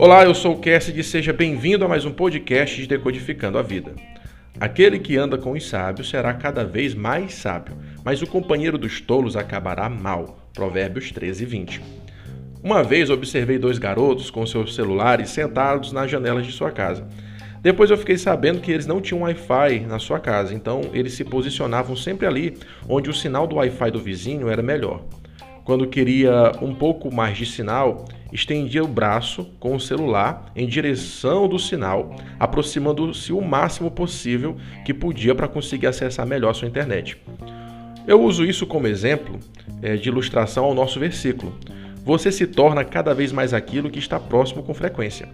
Olá, eu sou o Cassidy e seja bem-vindo a mais um podcast de Decodificando a Vida. Aquele que anda com os sábios será cada vez mais sábio, mas o companheiro dos tolos acabará mal. Provérbios 13, 20. Uma vez observei dois garotos com seus celulares sentados nas janelas de sua casa. Depois eu fiquei sabendo que eles não tinham Wi-Fi na sua casa, então eles se posicionavam sempre ali onde o sinal do Wi-Fi do vizinho era melhor. Quando queria um pouco mais de sinal, estendia o braço com o celular em direção do sinal, aproximando-se o máximo possível que podia para conseguir acessar melhor sua internet. Eu uso isso como exemplo é, de ilustração ao nosso versículo. Você se torna cada vez mais aquilo que está próximo com frequência.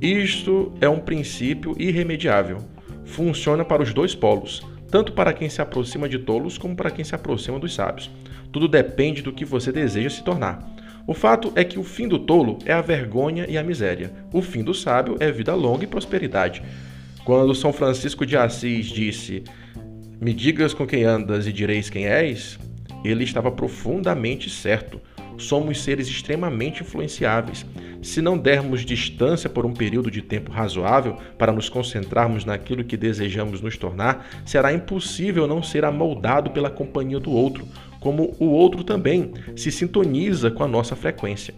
Isto é um princípio irremediável. Funciona para os dois polos, tanto para quem se aproxima de tolos como para quem se aproxima dos sábios. Tudo depende do que você deseja se tornar. O fato é que o fim do tolo é a vergonha e a miséria. O fim do sábio é vida longa e prosperidade. Quando São Francisco de Assis disse: Me digas com quem andas e direis quem és, ele estava profundamente certo. Somos seres extremamente influenciáveis. Se não dermos distância por um período de tempo razoável para nos concentrarmos naquilo que desejamos nos tornar, será impossível não ser amoldado pela companhia do outro, como o outro também se sintoniza com a nossa frequência.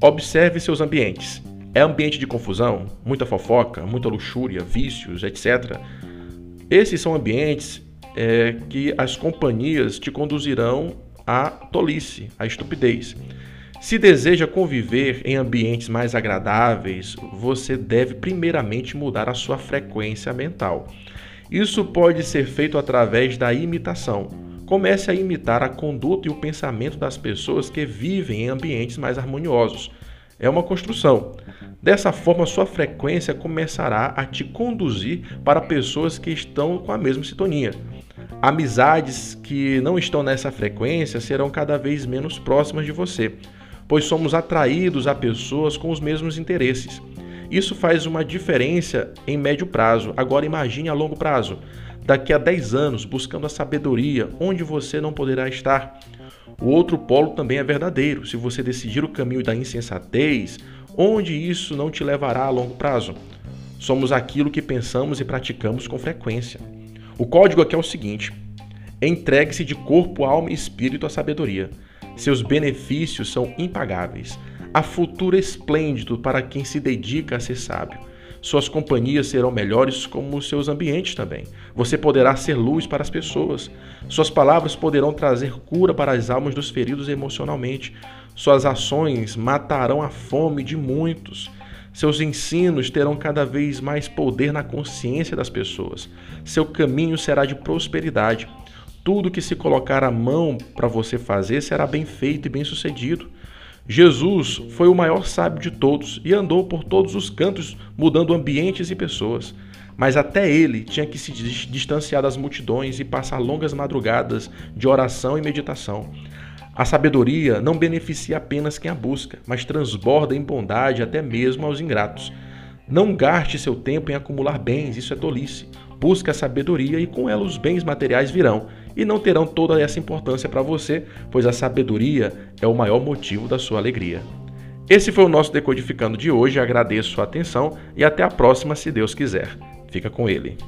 Observe seus ambientes. É ambiente de confusão, muita fofoca, muita luxúria, vícios, etc. Esses são ambientes é, que as companhias te conduzirão à tolice, à estupidez. Se deseja conviver em ambientes mais agradáveis, você deve primeiramente mudar a sua frequência mental. Isso pode ser feito através da imitação. Comece a imitar a conduta e o pensamento das pessoas que vivem em ambientes mais harmoniosos. É uma construção. Dessa forma, sua frequência começará a te conduzir para pessoas que estão com a mesma sintonia. Amizades que não estão nessa frequência serão cada vez menos próximas de você, pois somos atraídos a pessoas com os mesmos interesses. Isso faz uma diferença em médio prazo. Agora imagine a longo prazo daqui a 10 anos, buscando a sabedoria, onde você não poderá estar. O outro polo também é verdadeiro. Se você decidir o caminho da insensatez, onde isso não te levará a longo prazo? Somos aquilo que pensamos e praticamos com frequência. O código aqui é o seguinte: entregue-se de corpo, alma e espírito à sabedoria. Seus benefícios são impagáveis. Há futuro esplêndido para quem se dedica a ser sábio. Suas companhias serão melhores como os seus ambientes também. Você poderá ser luz para as pessoas. Suas palavras poderão trazer cura para as almas dos feridos emocionalmente. Suas ações matarão a fome de muitos. Seus ensinos terão cada vez mais poder na consciência das pessoas. Seu caminho será de prosperidade. Tudo que se colocar a mão para você fazer será bem feito e bem sucedido. Jesus foi o maior sábio de todos e andou por todos os cantos, mudando ambientes e pessoas. Mas até ele tinha que se distanciar das multidões e passar longas madrugadas de oração e meditação. A sabedoria não beneficia apenas quem a busca, mas transborda em bondade até mesmo aos ingratos. Não gaste seu tempo em acumular bens, isso é tolice. Busque a sabedoria e com ela os bens materiais virão e não terão toda essa importância para você, pois a sabedoria é o maior motivo da sua alegria. Esse foi o nosso Decodificando de hoje, agradeço a atenção e até a próxima, se Deus quiser. Fica com ele.